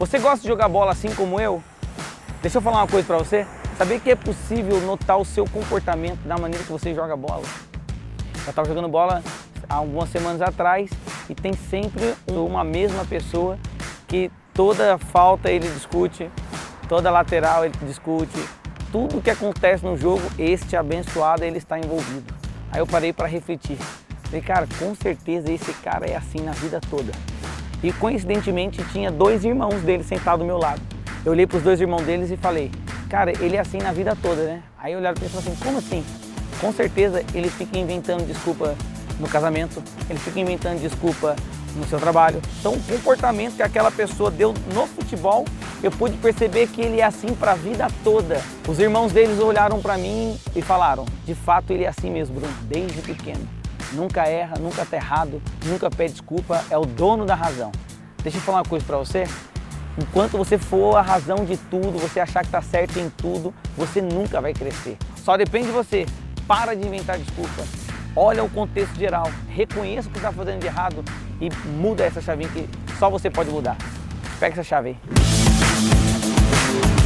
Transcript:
Você gosta de jogar bola assim como eu? Deixa eu falar uma coisa para você. Saber que é possível notar o seu comportamento da maneira que você joga bola. Eu estava jogando bola há algumas semanas atrás e tem sempre uma mesma pessoa que toda falta ele discute, toda lateral ele discute, tudo que acontece no jogo, este abençoado ele está envolvido. Aí eu parei para refletir. Falei, cara, com certeza esse cara é assim na vida toda. E coincidentemente tinha dois irmãos dele sentados do meu lado. Eu olhei para os dois irmãos deles e falei, cara, ele é assim na vida toda, né? Aí olharam para ele e falaram assim, como assim? Com certeza ele fica inventando desculpa no casamento, ele fica inventando desculpa no seu trabalho. Então o comportamento que aquela pessoa deu no futebol, eu pude perceber que ele é assim para a vida toda. Os irmãos deles olharam para mim e falaram, de fato ele é assim mesmo, Bruno, desde pequeno. Nunca erra, nunca está errado, nunca pede desculpa, é o dono da razão. Deixa eu falar uma coisa para você. Enquanto você for a razão de tudo, você achar que está certo em tudo, você nunca vai crescer. Só depende de você. Para de inventar desculpa. Olha o contexto geral, reconheça o que está fazendo de errado e muda essa chavinha que só você pode mudar. Pega essa chave aí.